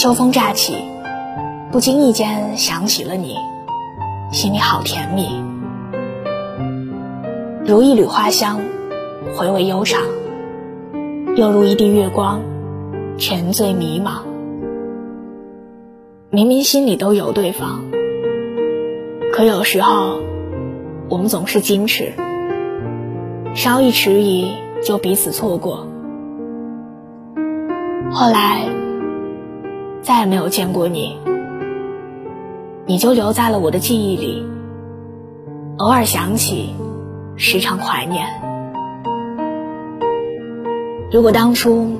秋风乍起，不经意间想起了你，心里好甜蜜，如一缕花香，回味悠长；又如一地月光，沉醉迷茫。明明心里都有对方，可有时候我们总是矜持，稍一迟疑就彼此错过。后来再也没有见过你，你就留在了我的记忆里，偶尔想起，时常怀念。如果当初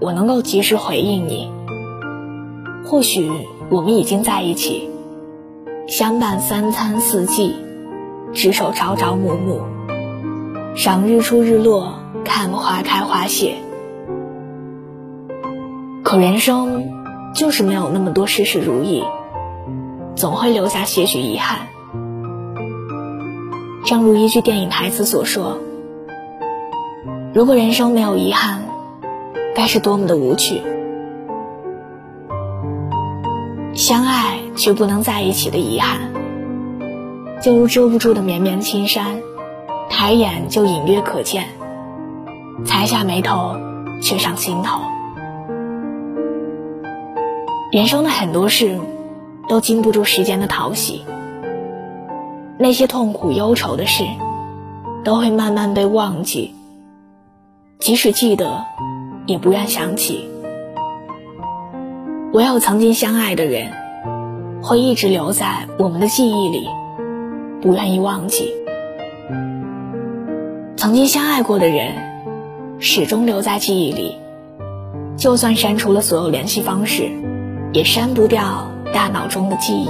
我能够及时回应你，或许。我们已经在一起，相伴三餐四季，执手朝朝暮暮，赏日出日落，看花开花谢。可人生就是没有那么多事事如意，总会留下些许遗憾。正如一句电影台词所说：“如果人生没有遗憾，该是多么的无趣。”相爱却不能在一起的遗憾，就如遮不住的绵绵青山，抬眼就隐约可见，才下眉头却上心头。人生的很多事，都经不住时间的淘洗，那些痛苦忧愁的事，都会慢慢被忘记，即使记得，也不愿想起。唯有曾经相爱的人，会一直留在我们的记忆里，不愿意忘记。曾经相爱过的人，始终留在记忆里，就算删除了所有联系方式，也删不掉大脑中的记忆。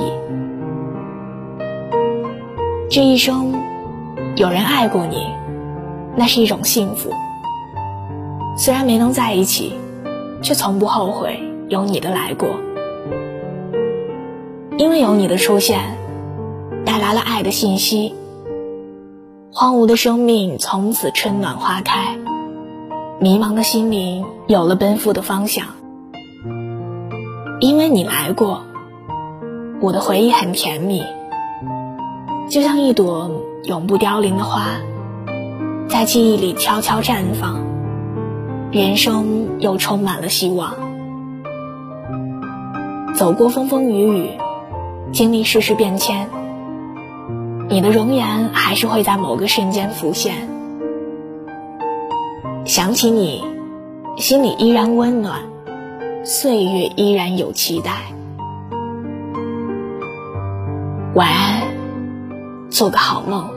这一生，有人爱过你，那是一种幸福。虽然没能在一起，却从不后悔。有你的来过，因为有你的出现，带来了爱的信息。荒芜的生命从此春暖花开，迷茫的心灵有了奔赴的方向。因为你来过，我的回忆很甜蜜，就像一朵永不凋零的花，在记忆里悄悄绽放，人生又充满了希望。走过风风雨雨，经历世事变迁，你的容颜还是会在某个瞬间浮现。想起你，心里依然温暖，岁月依然有期待。晚安，做个好梦。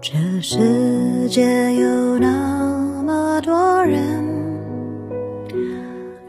这世界有那么多人，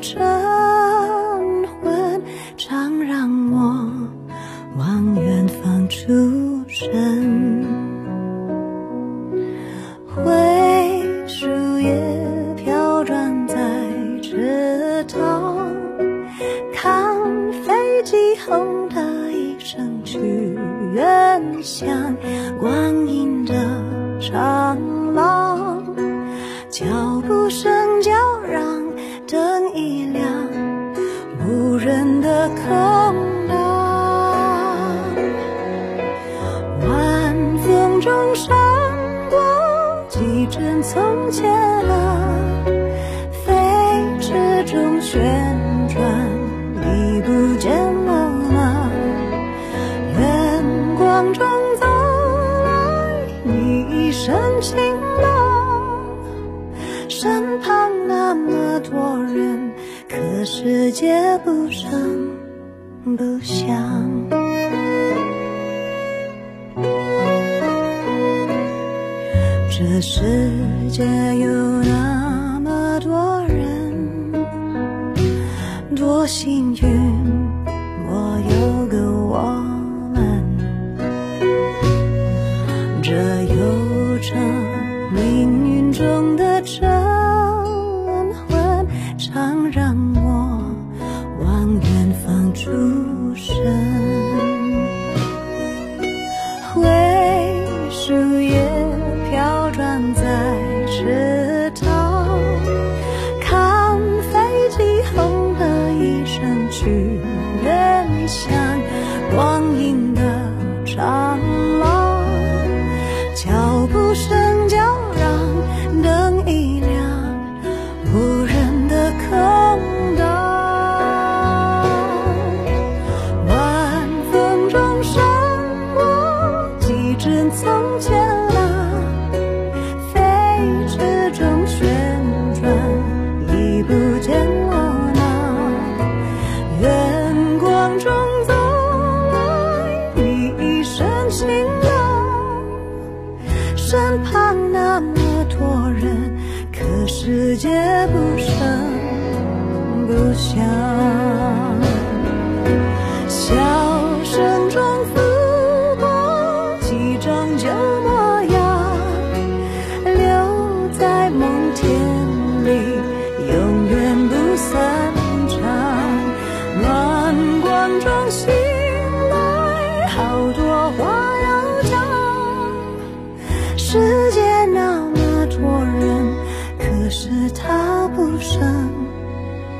晨昏，常让我往远方出神。灰树叶飘转在池塘。看飞机轰的一声去远乡，光阴的长风浪，晚风中闪过几帧从前啊，飞驰中旋转已不见了吗？远光中走来你一身轻薄，身旁那么多人，可世界不声。不想这世界有那么多人，多幸运。接不上，不想。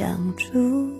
相处。